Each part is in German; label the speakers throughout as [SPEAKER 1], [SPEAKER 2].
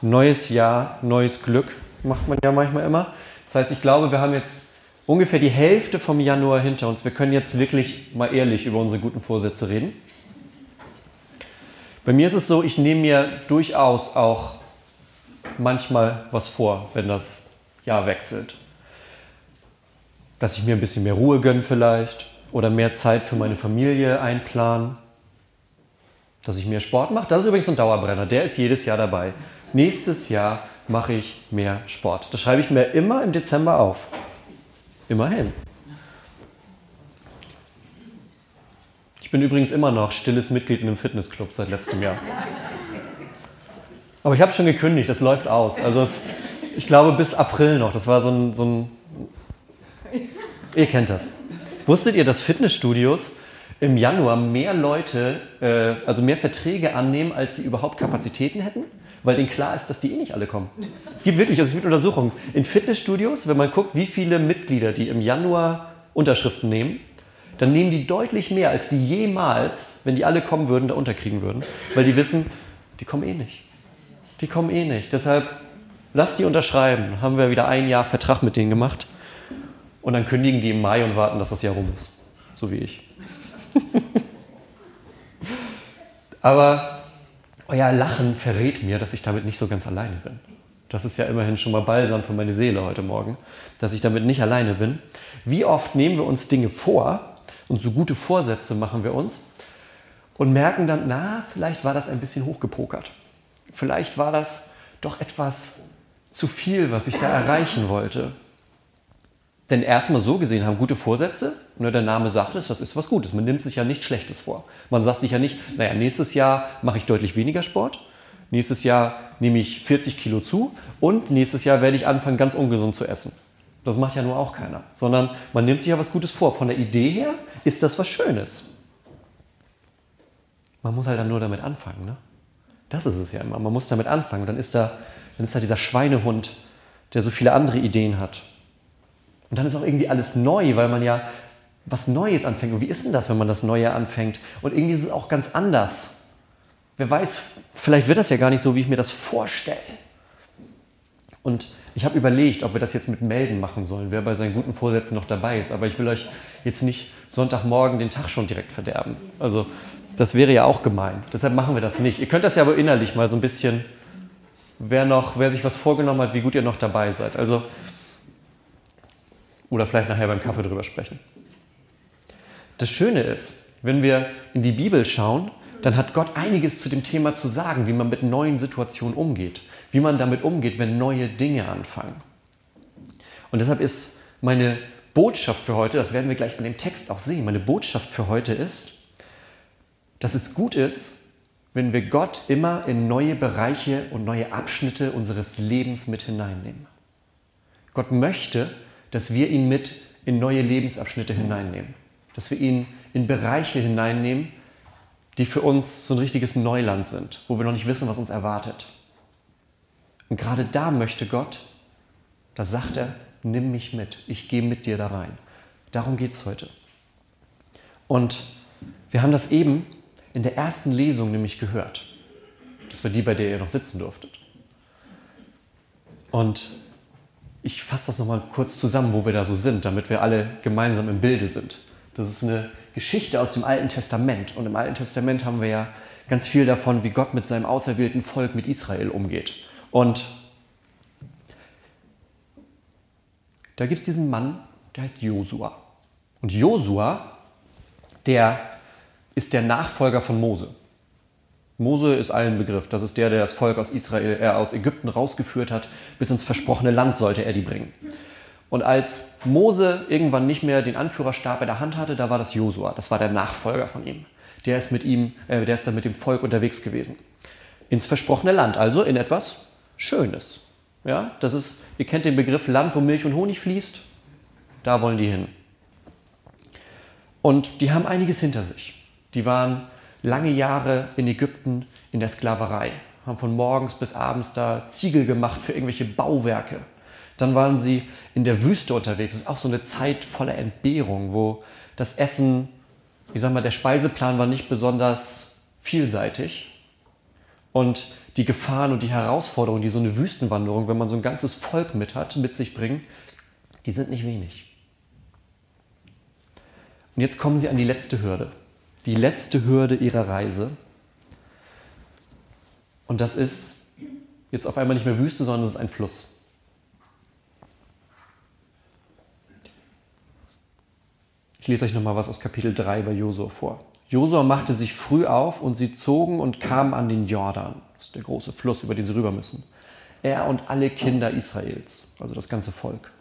[SPEAKER 1] neues Jahr, neues Glück, macht man ja manchmal immer. Das heißt, ich glaube, wir haben jetzt ungefähr die Hälfte vom Januar hinter uns. Wir können jetzt wirklich mal ehrlich über unsere guten Vorsätze reden. Bei mir ist es so, ich nehme mir durchaus auch manchmal was vor, wenn das Jahr wechselt. Dass ich mir ein bisschen mehr Ruhe gönne vielleicht oder mehr Zeit für meine Familie einplanen. Dass ich mehr Sport mache. Das ist übrigens ein Dauerbrenner, der ist jedes Jahr dabei. Nächstes Jahr mache ich mehr Sport. Das schreibe ich mir immer im Dezember auf. Immerhin. Ich bin übrigens immer noch stilles Mitglied in einem Fitnessclub seit letztem Jahr. Aber ich habe schon gekündigt, das läuft aus. Also es, ich glaube bis April noch. Das war so ein, so ein. Ihr kennt das. Wusstet ihr, dass Fitnessstudios im Januar mehr Leute, äh, also mehr Verträge annehmen, als sie überhaupt Kapazitäten hätten? Weil denen klar ist, dass die eh nicht alle kommen. Es gibt wirklich, also es gibt Untersuchungen. In Fitnessstudios, wenn man guckt, wie viele Mitglieder die im Januar Unterschriften nehmen, dann nehmen die deutlich mehr, als die jemals, wenn die alle kommen würden, da unterkriegen würden. Weil die wissen, die kommen eh nicht. Die kommen eh nicht. Deshalb lass die unterschreiben. Haben wir wieder ein Jahr Vertrag mit denen gemacht. Und dann kündigen die im Mai und warten, dass das Jahr rum ist. So wie ich. Aber euer Lachen verrät mir, dass ich damit nicht so ganz alleine bin. Das ist ja immerhin schon mal balsam für meine Seele heute Morgen, dass ich damit nicht alleine bin. Wie oft nehmen wir uns Dinge vor und so gute Vorsätze machen wir uns und merken dann, na, vielleicht war das ein bisschen hochgepokert. Vielleicht war das doch etwas zu viel, was ich da erreichen wollte. Denn erstmal so gesehen haben gute Vorsätze, ne, der Name sagt es, das ist was Gutes. Man nimmt sich ja nichts Schlechtes vor. Man sagt sich ja nicht, naja, nächstes Jahr mache ich deutlich weniger Sport, nächstes Jahr nehme ich 40 Kilo zu und nächstes Jahr werde ich anfangen, ganz ungesund zu essen. Das macht ja nur auch keiner. Sondern man nimmt sich ja was Gutes vor. Von der Idee her ist das was Schönes. Man muss halt dann nur damit anfangen. Ne? Das ist es ja immer. Man muss damit anfangen. Dann ist da, dann ist da dieser Schweinehund, der so viele andere Ideen hat. Und dann ist auch irgendwie alles neu, weil man ja was Neues anfängt. Und wie ist denn das, wenn man das Neue anfängt? Und irgendwie ist es auch ganz anders. Wer weiß, vielleicht wird das ja gar nicht so, wie ich mir das vorstelle. Und ich habe überlegt, ob wir das jetzt mit Melden machen sollen, wer bei seinen guten Vorsätzen noch dabei ist. Aber ich will euch jetzt nicht Sonntagmorgen den Tag schon direkt verderben. Also das wäre ja auch gemein. Deshalb machen wir das nicht. Ihr könnt das ja aber innerlich mal so ein bisschen, wer noch, wer sich was vorgenommen hat, wie gut ihr noch dabei seid. Also oder vielleicht nachher beim Kaffee drüber sprechen. Das Schöne ist, wenn wir in die Bibel schauen, dann hat Gott einiges zu dem Thema zu sagen, wie man mit neuen Situationen umgeht, wie man damit umgeht, wenn neue Dinge anfangen. Und deshalb ist meine Botschaft für heute, das werden wir gleich an dem Text auch sehen, meine Botschaft für heute ist, dass es gut ist, wenn wir Gott immer in neue Bereiche und neue Abschnitte unseres Lebens mit hineinnehmen. Gott möchte, dass wir ihn mit in neue Lebensabschnitte hineinnehmen. Dass wir ihn in Bereiche hineinnehmen, die für uns so ein richtiges Neuland sind, wo wir noch nicht wissen, was uns erwartet. Und gerade da möchte Gott, da sagt er, nimm mich mit, ich gehe mit dir da rein. Darum geht es heute. Und wir haben das eben in der ersten Lesung nämlich gehört. Das war die, bei der ihr noch sitzen durftet. Und ich fasse das nochmal kurz zusammen, wo wir da so sind, damit wir alle gemeinsam im Bilde sind. Das ist eine Geschichte aus dem Alten Testament. Und im Alten Testament haben wir ja ganz viel davon, wie Gott mit seinem auserwählten Volk, mit Israel umgeht. Und da gibt es diesen Mann, der heißt Josua. Und Josua, der ist der Nachfolger von Mose. Mose ist allen Begriff. Das ist der, der das Volk aus Israel, äh, aus Ägypten rausgeführt hat. Bis ins versprochene Land sollte er die bringen. Und als Mose irgendwann nicht mehr den Anführerstab in der Hand hatte, da war das Josua. Das war der Nachfolger von ihm. Der ist mit ihm, äh, der ist dann mit dem Volk unterwegs gewesen. Ins versprochene Land, also in etwas Schönes. Ja, das ist, ihr kennt den Begriff Land, wo Milch und Honig fließt. Da wollen die hin. Und die haben einiges hinter sich. Die waren lange Jahre in Ägypten in der Sklaverei, haben von morgens bis abends da Ziegel gemacht für irgendwelche Bauwerke. Dann waren sie in der Wüste unterwegs. Das ist auch so eine Zeit voller Entbehrung, wo das Essen, ich sag mal, der Speiseplan war nicht besonders vielseitig. Und die Gefahren und die Herausforderungen, die so eine Wüstenwanderung, wenn man so ein ganzes Volk mit hat, mit sich bringen, die sind nicht wenig. Und jetzt kommen sie an die letzte Hürde. Die letzte Hürde ihrer Reise. Und das ist jetzt auf einmal nicht mehr Wüste, sondern es ist ein Fluss. Ich lese euch nochmal was aus Kapitel 3 bei Josua vor. Josua machte sich früh auf und sie zogen und kamen an den Jordan. Das ist der große Fluss, über den sie rüber müssen. Er und alle Kinder Israels, also das ganze Volk.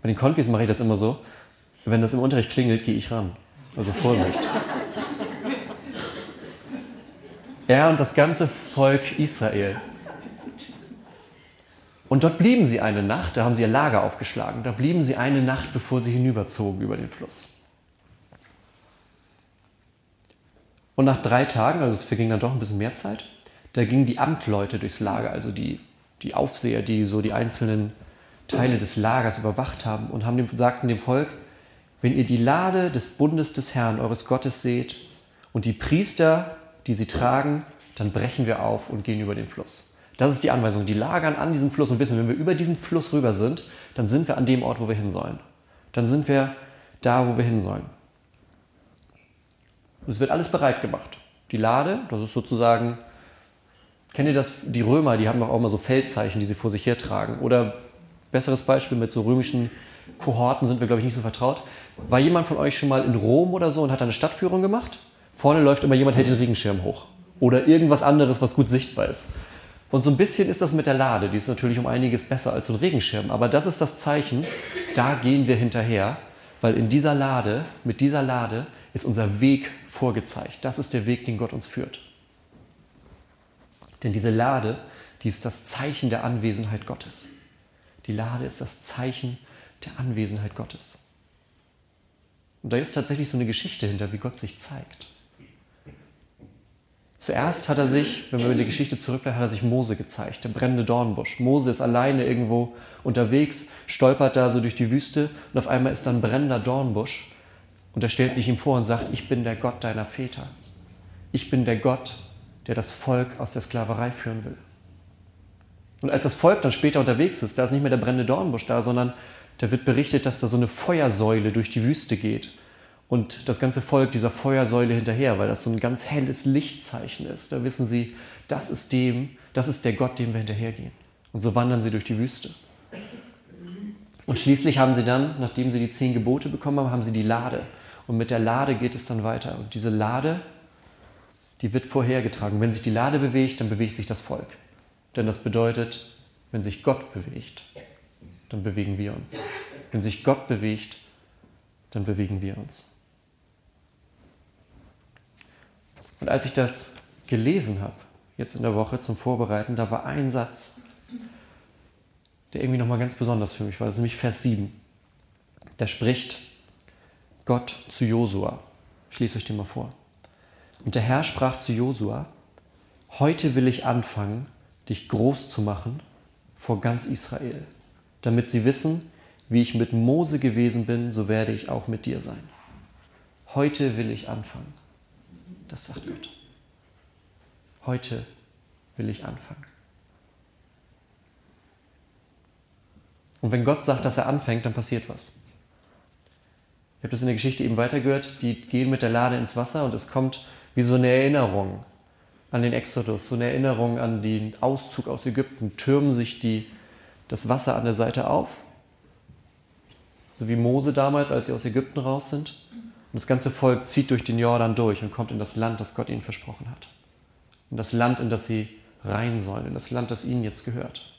[SPEAKER 1] Bei den Konfis mache ich das immer so, wenn das im Unterricht klingelt, gehe ich ran. Also Vorsicht. Er und das ganze Volk Israel. Und dort blieben sie eine Nacht, da haben sie ihr Lager aufgeschlagen. Da blieben sie eine Nacht, bevor sie hinüberzogen über den Fluss. Und nach drei Tagen, also es verging dann doch ein bisschen mehr Zeit, da gingen die Amtleute durchs Lager, also die, die Aufseher, die so die einzelnen Teile des Lagers überwacht haben und haben dem, sagten dem Volk, wenn ihr die Lade des Bundes des Herrn, eures Gottes, seht und die Priester, die sie tragen, dann brechen wir auf und gehen über den Fluss. Das ist die Anweisung. Die lagern an diesem Fluss und wissen, wenn wir über diesen Fluss rüber sind, dann sind wir an dem Ort, wo wir hin sollen. Dann sind wir da, wo wir hin sollen. Und es wird alles bereit gemacht. Die Lade, das ist sozusagen, kennt ihr das, die Römer, die haben doch auch immer so Feldzeichen, die sie vor sich hertragen. Oder besseres Beispiel mit so römischen Kohorten sind wir, glaube ich, nicht so vertraut. War jemand von euch schon mal in Rom oder so und hat eine Stadtführung gemacht? Vorne läuft immer jemand, hält den Regenschirm hoch. Oder irgendwas anderes, was gut sichtbar ist. Und so ein bisschen ist das mit der Lade. Die ist natürlich um einiges besser als so ein Regenschirm. Aber das ist das Zeichen, da gehen wir hinterher, weil in dieser Lade, mit dieser Lade, ist unser Weg vorgezeigt. Das ist der Weg, den Gott uns führt. Denn diese Lade, die ist das Zeichen der Anwesenheit Gottes. Die Lade ist das Zeichen der Anwesenheit Gottes. Und da ist tatsächlich so eine Geschichte hinter, wie Gott sich zeigt. Zuerst hat er sich, wenn wir in die Geschichte zurückbleiben, hat er sich Mose gezeigt, der brennende Dornbusch. Mose ist alleine irgendwo unterwegs, stolpert da so durch die Wüste und auf einmal ist da ein brennender Dornbusch und er stellt sich ihm vor und sagt, ich bin der Gott deiner Väter. Ich bin der Gott, der das Volk aus der Sklaverei führen will. Und als das Volk dann später unterwegs ist, da ist nicht mehr der brennende Dornbusch da, sondern da wird berichtet, dass da so eine Feuersäule durch die Wüste geht. Und das ganze Volk dieser Feuersäule hinterher, weil das so ein ganz helles Lichtzeichen ist. Da wissen sie, das ist dem, das ist der Gott, dem wir hinterhergehen. Und so wandern sie durch die Wüste. Und schließlich haben sie dann, nachdem sie die zehn Gebote bekommen haben, haben sie die Lade. Und mit der Lade geht es dann weiter. Und diese Lade, die wird vorhergetragen. Wenn sich die Lade bewegt, dann bewegt sich das Volk. Denn das bedeutet, wenn sich Gott bewegt, dann bewegen wir uns. Wenn sich Gott bewegt, dann bewegen wir uns. Und als ich das gelesen habe, jetzt in der Woche zum Vorbereiten, da war ein Satz, der irgendwie nochmal ganz besonders für mich war. Das ist nämlich Vers 7. Da spricht Gott zu Josua. Ich lese euch den mal vor. Und der Herr sprach zu Josua: Heute will ich anfangen, dich groß zu machen vor ganz Israel, damit sie wissen, wie ich mit Mose gewesen bin, so werde ich auch mit dir sein. Heute will ich anfangen. Das sagt Gott. Heute will ich anfangen. Und wenn Gott sagt, dass er anfängt, dann passiert was. Ich habe das in der Geschichte eben weitergehört. Die gehen mit der Lade ins Wasser und es kommt wie so eine Erinnerung an den Exodus, so eine Erinnerung an den Auszug aus Ägypten, türmen sich die, das Wasser an der Seite auf, so wie Mose damals, als sie aus Ägypten raus sind. Und das ganze Volk zieht durch den Jordan durch und kommt in das Land, das Gott ihnen versprochen hat. In das Land, in das sie rein sollen, in das Land, das ihnen jetzt gehört.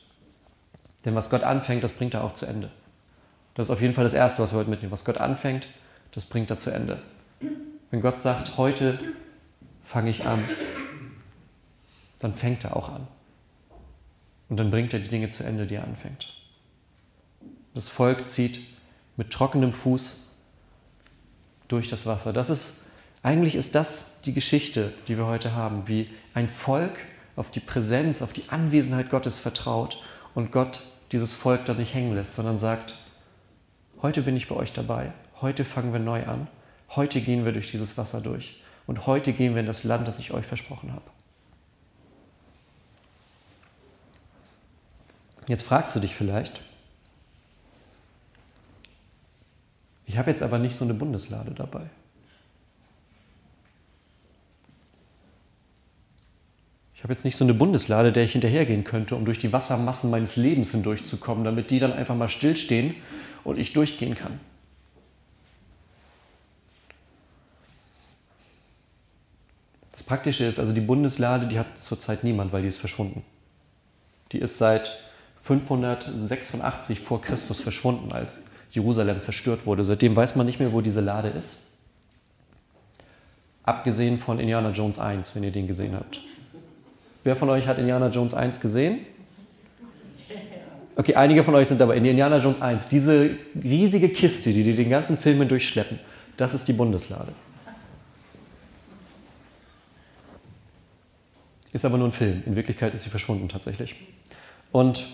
[SPEAKER 1] Denn was Gott anfängt, das bringt er auch zu Ende. Das ist auf jeden Fall das Erste, was wir heute mitnehmen. Was Gott anfängt, das bringt er zu Ende. Wenn Gott sagt, heute fange ich an, dann fängt er auch an. Und dann bringt er die Dinge zu Ende, die er anfängt. Das Volk zieht mit trockenem Fuß durch das Wasser. Das ist, eigentlich ist das die Geschichte, die wir heute haben, wie ein Volk auf die Präsenz, auf die Anwesenheit Gottes vertraut und Gott dieses Volk dann nicht hängen lässt, sondern sagt, heute bin ich bei euch dabei, heute fangen wir neu an, heute gehen wir durch dieses Wasser durch Und heute gehen wir in das Land, das ich euch versprochen habe. Jetzt fragst du dich vielleicht, ich habe jetzt aber nicht so eine Bundeslade dabei. Ich habe jetzt nicht so eine Bundeslade, der ich hinterhergehen könnte, um durch die Wassermassen meines Lebens hindurchzukommen, damit die dann einfach mal stillstehen und ich durchgehen kann. Das Praktische ist, also die Bundeslade, die hat zurzeit niemand, weil die ist verschwunden. Die ist seit 586 vor Christus verschwunden, als Jerusalem zerstört wurde. Seitdem weiß man nicht mehr, wo diese Lade ist. Abgesehen von Indiana Jones 1, wenn ihr den gesehen habt. Wer von euch hat Indiana Jones 1 gesehen? Okay, einige von euch sind dabei. In Indiana Jones 1, diese riesige Kiste, die die den ganzen Film durchschleppen, das ist die Bundeslade. Ist aber nur ein Film. In Wirklichkeit ist sie verschwunden tatsächlich. Und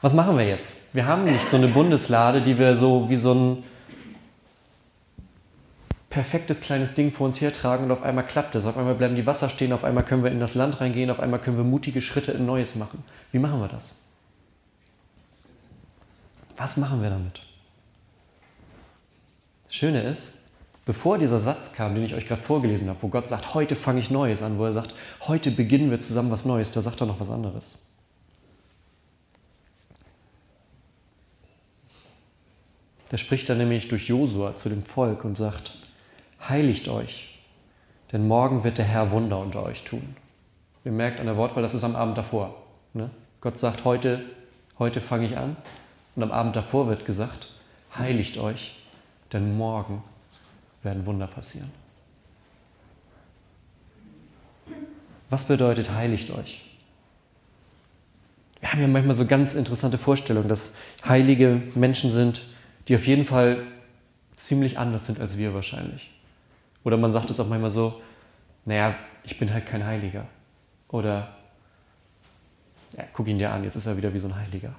[SPEAKER 1] was machen wir jetzt? Wir haben nicht so eine Bundeslade, die wir so wie so ein perfektes kleines Ding vor uns hertragen und auf einmal klappt es. Auf einmal bleiben die Wasser stehen, auf einmal können wir in das Land reingehen, auf einmal können wir mutige Schritte in Neues machen. Wie machen wir das? Was machen wir damit? Das Schöne ist, bevor dieser Satz kam, den ich euch gerade vorgelesen habe, wo Gott sagt, heute fange ich Neues an, wo er sagt, heute beginnen wir zusammen was Neues, da sagt er noch was anderes. Da spricht er nämlich durch Josua zu dem Volk und sagt, heiligt euch, denn morgen wird der Herr Wunder unter euch tun. Ihr merkt an der Wortwahl, das ist am Abend davor. Ne? Gott sagt, heute, heute fange ich an. Und am Abend davor wird gesagt, heiligt euch, denn morgen werden Wunder passieren. Was bedeutet heiligt euch? Wir haben ja manchmal so ganz interessante Vorstellungen, dass heilige Menschen sind, die auf jeden Fall ziemlich anders sind als wir wahrscheinlich. Oder man sagt es auch manchmal so, naja, ich bin halt kein Heiliger. Oder, ja, guck ihn dir an, jetzt ist er wieder wie so ein Heiliger.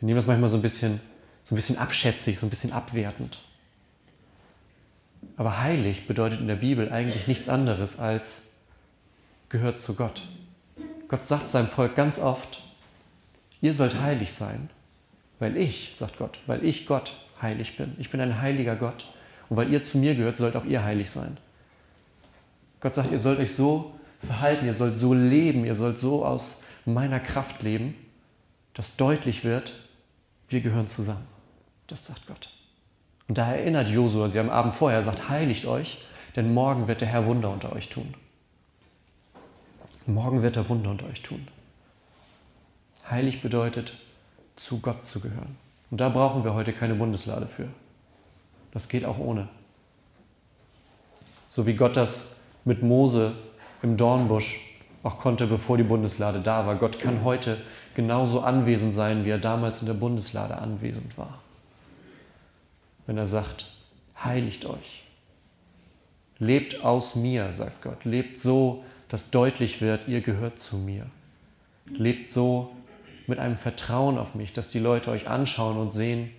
[SPEAKER 1] Wir nehmen das manchmal so ein bisschen, so ein bisschen abschätzig, so ein bisschen abwertend. Aber heilig bedeutet in der Bibel eigentlich nichts anderes als gehört zu Gott. Gott sagt seinem Volk ganz oft, ihr sollt heilig sein, weil ich, sagt Gott, weil ich Gott heilig bin. Ich bin ein heiliger Gott und weil ihr zu mir gehört, sollt auch ihr heilig sein. Gott sagt, ihr sollt euch so verhalten, ihr sollt so leben, ihr sollt so aus meiner Kraft leben, dass deutlich wird, wir gehören zusammen. Das sagt Gott. Und da erinnert Josua sie am Abend vorher, sagt, heiligt euch, denn morgen wird der Herr Wunder unter euch tun. Morgen wird er Wunder unter euch tun. Heilig bedeutet, zu Gott zu gehören. Und da brauchen wir heute keine Bundeslade für. Das geht auch ohne. So wie Gott das mit Mose im Dornbusch auch konnte, bevor die Bundeslade da war. Gott kann heute genauso anwesend sein, wie er damals in der Bundeslade anwesend war. Wenn er sagt, heiligt euch. Lebt aus mir, sagt Gott. Lebt so, dass deutlich wird, ihr gehört zu mir. Lebt so mit einem Vertrauen auf mich, dass die Leute euch anschauen und sehen,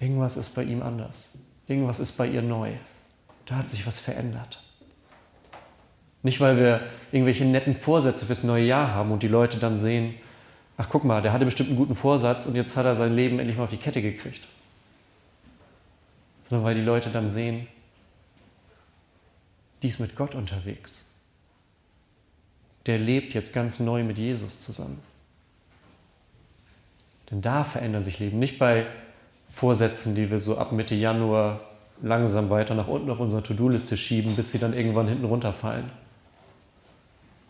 [SPEAKER 1] Irgendwas ist bei ihm anders. Irgendwas ist bei ihr neu. Da hat sich was verändert. Nicht, weil wir irgendwelche netten Vorsätze fürs neue Jahr haben und die Leute dann sehen, ach guck mal, der hatte bestimmt einen guten Vorsatz und jetzt hat er sein Leben endlich mal auf die Kette gekriegt. Sondern weil die Leute dann sehen, die ist mit Gott unterwegs. Der lebt jetzt ganz neu mit Jesus zusammen. Denn da verändern sich Leben. Nicht bei Vorsätzen, die wir so ab Mitte Januar langsam weiter nach unten auf unsere To-Do-Liste schieben, bis sie dann irgendwann hinten runterfallen.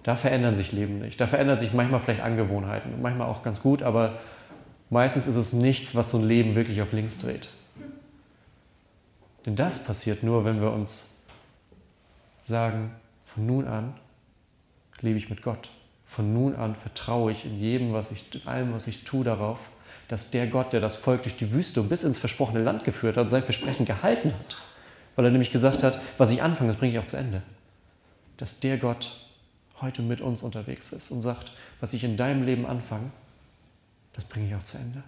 [SPEAKER 1] Da verändern sich Leben nicht. Da verändern sich manchmal vielleicht Angewohnheiten, manchmal auch ganz gut, aber meistens ist es nichts, was so ein Leben wirklich auf links dreht. Denn das passiert nur, wenn wir uns sagen, von nun an lebe ich mit Gott. Von nun an vertraue ich in jedem, was ich, in allem, was ich tue, darauf, dass der Gott, der das Volk durch die Wüste und bis ins versprochene Land geführt hat, sein Versprechen gehalten hat. Weil er nämlich gesagt hat, was ich anfange, das bringe ich auch zu Ende. Dass der Gott heute mit uns unterwegs ist und sagt, was ich in deinem Leben anfange, das bringe ich auch zu Ende.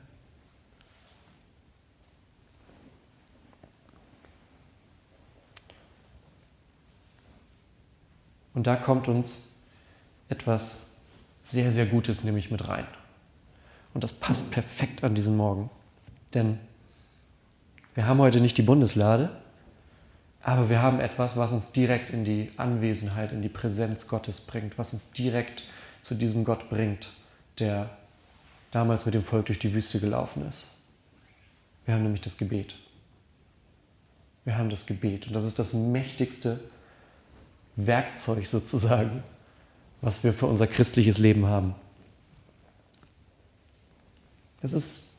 [SPEAKER 1] Und da kommt uns etwas sehr, sehr Gutes nämlich mit rein. Und das passt perfekt an diesen Morgen. Denn wir haben heute nicht die Bundeslade, aber wir haben etwas, was uns direkt in die Anwesenheit, in die Präsenz Gottes bringt, was uns direkt zu diesem Gott bringt, der damals mit dem Volk durch die Wüste gelaufen ist. Wir haben nämlich das Gebet. Wir haben das Gebet. Und das ist das mächtigste Werkzeug sozusagen, was wir für unser christliches Leben haben. Das ist,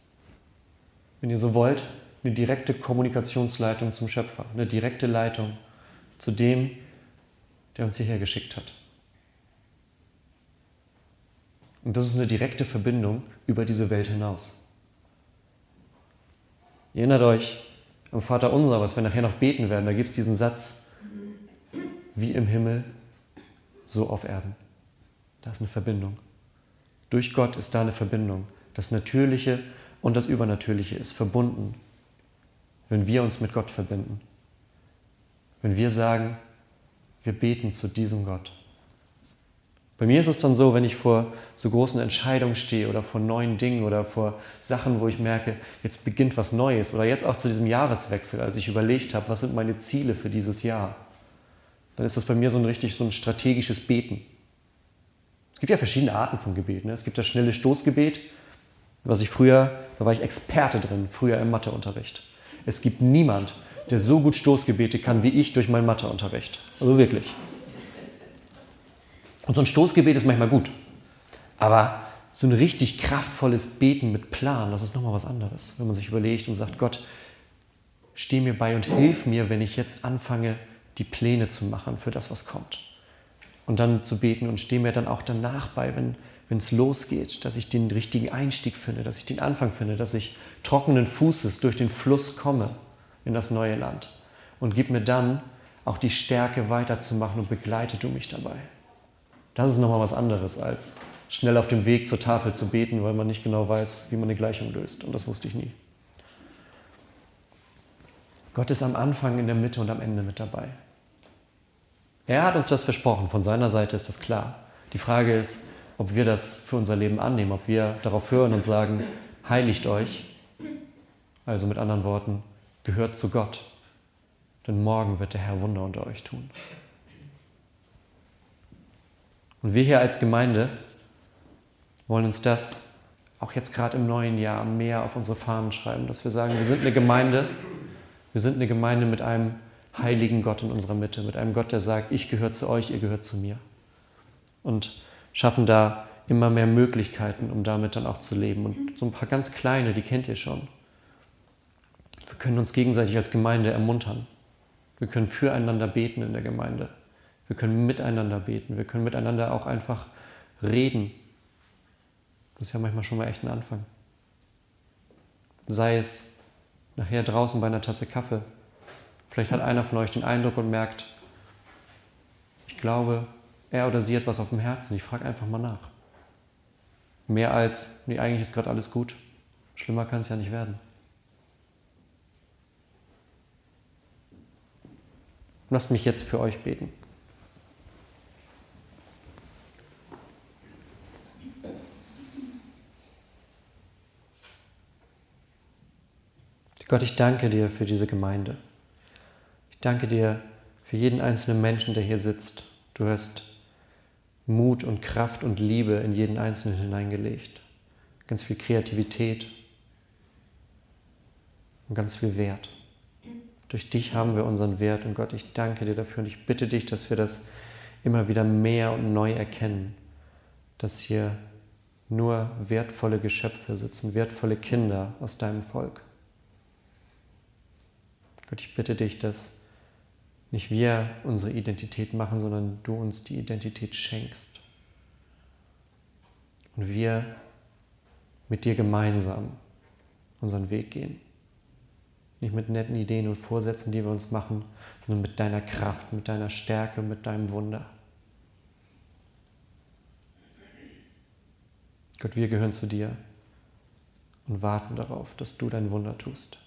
[SPEAKER 1] wenn ihr so wollt, eine direkte Kommunikationsleitung zum Schöpfer, eine direkte Leitung zu dem, der uns hierher geschickt hat. Und das ist eine direkte Verbindung über diese Welt hinaus. Ihr erinnert euch am Vater unser, was wir nachher noch beten werden, da gibt es diesen Satz, wie im Himmel, so auf Erden. Da ist eine Verbindung. Durch Gott ist da eine Verbindung. Das Natürliche und das Übernatürliche ist verbunden, wenn wir uns mit Gott verbinden. Wenn wir sagen, wir beten zu diesem Gott. Bei mir ist es dann so, wenn ich vor so großen Entscheidungen stehe oder vor neuen Dingen oder vor Sachen, wo ich merke, jetzt beginnt was Neues oder jetzt auch zu diesem Jahreswechsel, als ich überlegt habe, was sind meine Ziele für dieses Jahr, dann ist das bei mir so ein richtig so ein strategisches Beten. Es gibt ja verschiedene Arten von Gebet. Ne? Es gibt das schnelle Stoßgebet, was ich früher, da war ich Experte drin, früher im Matheunterricht. Es gibt niemand, der so gut Stoßgebete kann wie ich durch meinen Matheunterricht. Also wirklich. Und so ein Stoßgebet ist manchmal gut. Aber so ein richtig kraftvolles Beten mit Plan, das ist nochmal was anderes. Wenn man sich überlegt und sagt, Gott, steh mir bei und hilf mir, wenn ich jetzt anfange, die Pläne zu machen für das, was kommt. Und dann zu beten und steh mir dann auch danach bei, wenn es losgeht, dass ich den richtigen Einstieg finde, dass ich den Anfang finde, dass ich trockenen Fußes durch den Fluss komme in das neue Land. Und gib mir dann auch die Stärke weiterzumachen und begleite du mich dabei. Das ist nochmal was anderes, als schnell auf dem Weg zur Tafel zu beten, weil man nicht genau weiß, wie man eine Gleichung löst. Und das wusste ich nie. Gott ist am Anfang, in der Mitte und am Ende mit dabei. Er hat uns das versprochen, von seiner Seite ist das klar. Die Frage ist, ob wir das für unser Leben annehmen, ob wir darauf hören und sagen, heiligt euch, also mit anderen Worten, gehört zu Gott, denn morgen wird der Herr Wunder unter euch tun. Und wir hier als Gemeinde wollen uns das auch jetzt gerade im neuen Jahr mehr auf unsere Fahnen schreiben, dass wir sagen, wir sind eine Gemeinde, wir sind eine Gemeinde mit einem heiligen Gott in unserer Mitte, mit einem Gott, der sagt, ich gehöre zu euch, ihr gehört zu mir. Und schaffen da immer mehr Möglichkeiten, um damit dann auch zu leben. Und so ein paar ganz kleine, die kennt ihr schon. Wir können uns gegenseitig als Gemeinde ermuntern. Wir können füreinander beten in der Gemeinde. Wir können miteinander beten. Wir können miteinander auch einfach reden. Das ist ja manchmal schon mal echt ein Anfang. Sei es nachher draußen bei einer Tasse Kaffee Vielleicht hat einer von euch den Eindruck und merkt, ich glaube, er oder sie hat was auf dem Herzen. Ich frage einfach mal nach. Mehr als, nee, eigentlich ist gerade alles gut. Schlimmer kann es ja nicht werden. Lasst mich jetzt für euch beten. Gott, ich danke dir für diese Gemeinde danke dir für jeden einzelnen Menschen, der hier sitzt. Du hast Mut und Kraft und Liebe in jeden Einzelnen hineingelegt. Ganz viel Kreativität und ganz viel Wert. Durch dich haben wir unseren Wert und Gott, ich danke dir dafür und ich bitte dich, dass wir das immer wieder mehr und neu erkennen, dass hier nur wertvolle Geschöpfe sitzen, wertvolle Kinder aus deinem Volk. Gott, ich bitte dich, dass nicht wir unsere Identität machen, sondern du uns die Identität schenkst. Und wir mit dir gemeinsam unseren Weg gehen. Nicht mit netten Ideen und Vorsätzen, die wir uns machen, sondern mit deiner Kraft, mit deiner Stärke, mit deinem Wunder. Gott, wir gehören zu dir und warten darauf, dass du dein Wunder tust.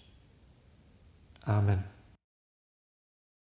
[SPEAKER 1] Amen.